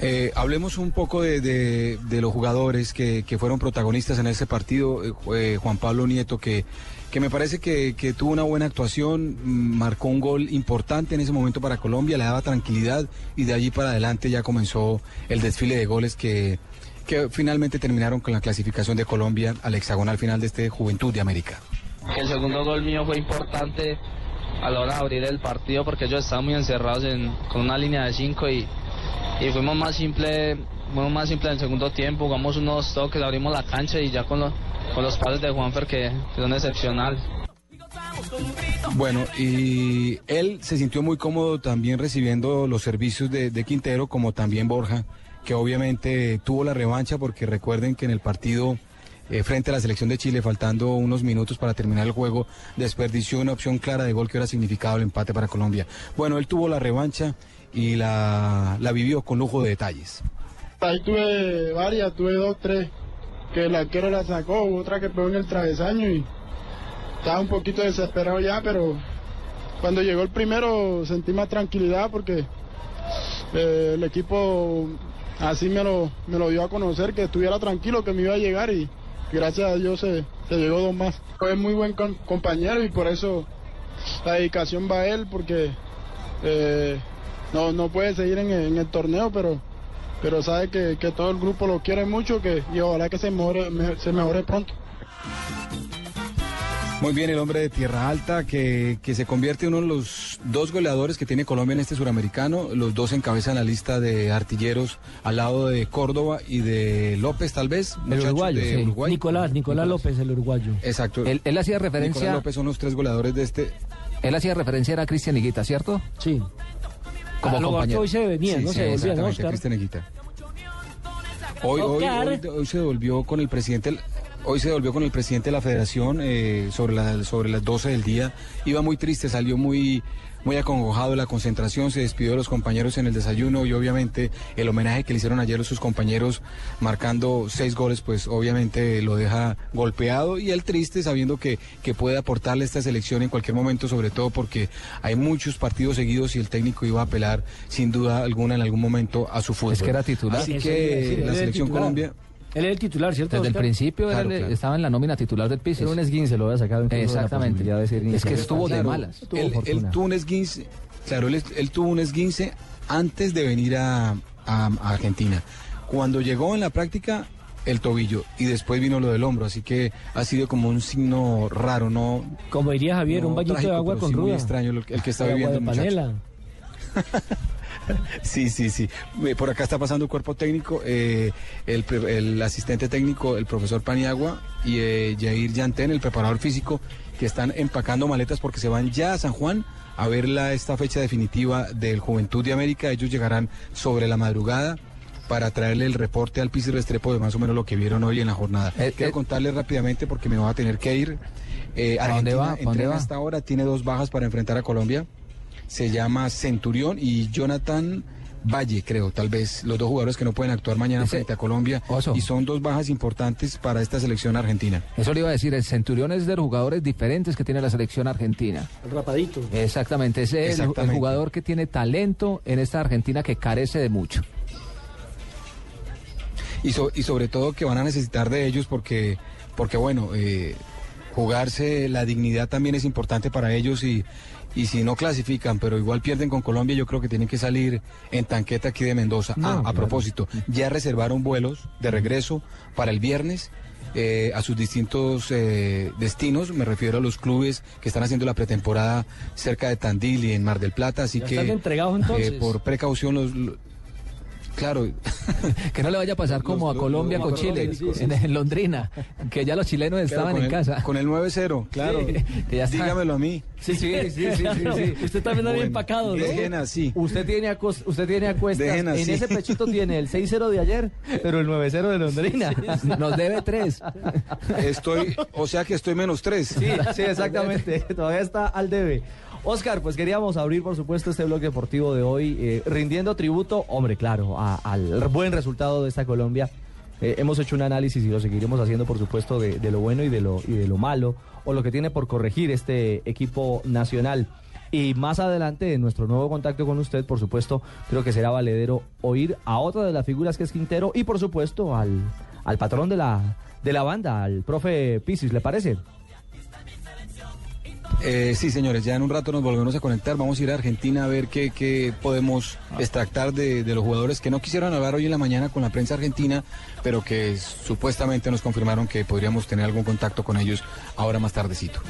Eh, hablemos un poco de, los jugadores que, fueron protagonistas en ese partido. Eh, eh, Juan Pablo Nieto, que, me parece que, tuvo una buena actuación, mm, marcó un gol importante en ese momento para Colombia, le daba tranquilidad y de allí para adelante ya comenzó el desfile de goles que, finalmente terminaron con la clasificación de Colombia al hexagonal final de este Juventud de América. El segundo gol mío fue importante a la hora de abrir el partido porque ellos estaban muy encerrados en- con una línea de cinco y, y fuimos más simple, fuimos más simple en el segundo tiempo, jugamos unos toques, abrimos la cancha y ya con, los con los pases de Juanfer que, que son excepcionales. Bueno, y él se sintió muy cómodo también recibiendo los servicios de, Quintero, como también Borja, que obviamente tuvo la revancha porque recuerden que en el partido eh, frente a la selección de Chile, faltando unos minutos para terminar el juego, desperdició una opción clara de gol que hubiera significado el empate para Colombia. Bueno, él tuvo la revancha y la, vivió con lujo de detalles. Ahí tuve varias, tuve dos, tres, que el arquero la sacó, otra que pegó en el travesaño y estaba un poquito desesperado ya, pero cuando llegó el primero sentí más tranquilidad porque eh, el equipo así me lo, me lo dio a conocer, que estuviera tranquilo, que me iba a llegar y gracias a Dios se, llegó dos más. Es muy buen compañero y por eso la dedicación va a él porque eh, no, no puede seguir en, en el torneo, pero pero sabe que, que todo el grupo lo quiere mucho que, y ojalá que se mejore, me- se mejore pronto. Muy bien, el hombre de Tierra Alta que, que se convierte en uno de los dos goleadores que tiene Colombia en este suramericano. Los dos encabezan la lista de artilleros al lado de Córdoba y de López, tal vez. El uruguayo, de sí. Uruguay. Nicolás, Nicolás López, el uruguayo. Exacto. Él, él hacía Nicolás referencia, López son los tres goleadores de este. él hacía referencia era Cristian Higuita, ¿cierto? Sí. Como A lo que compañero. hoy se venía, Sí, no sí, se volvía, ¿no, Oscar? Cristian. Hoy, hoy, Oscar. hoy, hoy se volvió con el presidente. Hoy se volvió con el presidente de la federación eh, sobre, la- sobre las 12 del día. Iba muy triste, salió muy, muy acongojado de la concentración, se despidió de los compañeros en el desayuno y obviamente el homenaje que le hicieron ayer a sus compañeros marcando seis goles, pues obviamente lo deja golpeado y él triste sabiendo que, que puede aportarle a esta selección en cualquier momento, sobre todo porque hay muchos partidos seguidos y el técnico iba a apelar sin duda alguna en algún momento a su fútbol. Es que era titular. Así que la selección titular. Colombia... Él es el titular, ¿cierto? Desde el principio Claro, él claro. estaba en la nómina titular del Pisis. Era un esguince, lo había sacado de Exactamente. de ser Es que estuvo de malas. Él, él tuvo un esguince, claro, él, él tuvo un esguince antes de venir a, a- a Argentina. Cuando llegó en la práctica, el tobillo y después vino lo del hombro, así que ha sido como un signo raro, no. Como diría Javier, no un bañito trágico, de agua con sí muy ruda. extraño lo- el que está agua viviendo de el panela. Sí, sí, sí. Eh, Por acá está pasando el cuerpo técnico, eh, el, el asistente técnico, el profesor Paniagua y eh, Jair Yantén, el preparador físico, que están empacando maletas porque se van ya a San Juan a ver la, esta fecha definitiva del Juventud de América. Ellos llegarán sobre la madrugada para traerle el reporte al Piso Restrepo de más o menos lo que vieron hoy en la jornada. Eh, Quiero eh. contarles rápidamente porque me voy a tener que ir. Eh, ¿A dónde Argentina va? ¿A dónde va? hasta ahora, tiene dos bajas para enfrentar a Colombia se llama Centurión y Jonathan Valle, creo, tal vez, los dos jugadores que no pueden actuar mañana Ese- frente a Colombia. Oso. Y son dos bajas importantes para esta selección argentina. Eso le iba a decir, el Centurión es de los jugadores diferentes que tiene la selección argentina. El rapadito. Exactamente, es el, jugador que tiene talento en esta Argentina que carece de mucho. Y, so- y sobre todo que van a necesitar de ellos porque, porque bueno, eh, jugarse la dignidad también es importante para ellos y, y si no clasifican, pero igual pierden con Colombia, yo creo que tienen que salir en tanqueta aquí de Mendoza. No, ah, a claro. propósito, ya reservaron vuelos de regreso para el viernes. eh, a sus distintos eh, destinos, me refiero a los clubes que están haciendo la pretemporada cerca de Tandil y en Mar del Plata, así ¿Ya que están entregados, entonces? eh, por precaución los, lo- Claro, Que no le vaya a pasar como a Colombia con Chile, en, en Londrina, que ya los chilenos claro, estaban en el- casa. Con el 9-0, claro. ya. Dígamelo a mí. Sí, sí, sí, sí, sí, sí. Usted también había Bueno, empacado, ¿no? Dejen así. Usted tiene, acos- usted tiene acuestas. Dejen así. En ese pechito tiene el 6-0 de ayer, pero el 9-0 de Londrina. Nos debe tres. Estoy, o sea que estoy menos 3. Sí, sí, exactamente. Todavía está al debe. Oscar, pues queríamos abrir, por supuesto, este bloque deportivo de hoy, eh, rindiendo tributo, hombre, claro, al buen resultado de esta Colombia. Eh, hemos hecho un análisis y lo seguiremos haciendo, por supuesto, de, de lo bueno y de lo, y de lo malo, o lo que tiene por corregir este equipo nacional. Y más adelante, en nuestro nuevo contacto con usted, por supuesto, creo que será valedero oír a otra de las figuras que es Quintero y, por supuesto, al, al patrón de la, de la banda, al profe Pisis, ¿le parece? Eh, sí, señores, ya en un rato nos volvemos a conectar. Vamos a ir a Argentina a ver qué, qué podemos extractar de, de los jugadores que no quisieron hablar hoy en la mañana con la prensa argentina, pero que supuestamente nos confirmaron que podríamos tener algún contacto con ellos ahora más tardecito.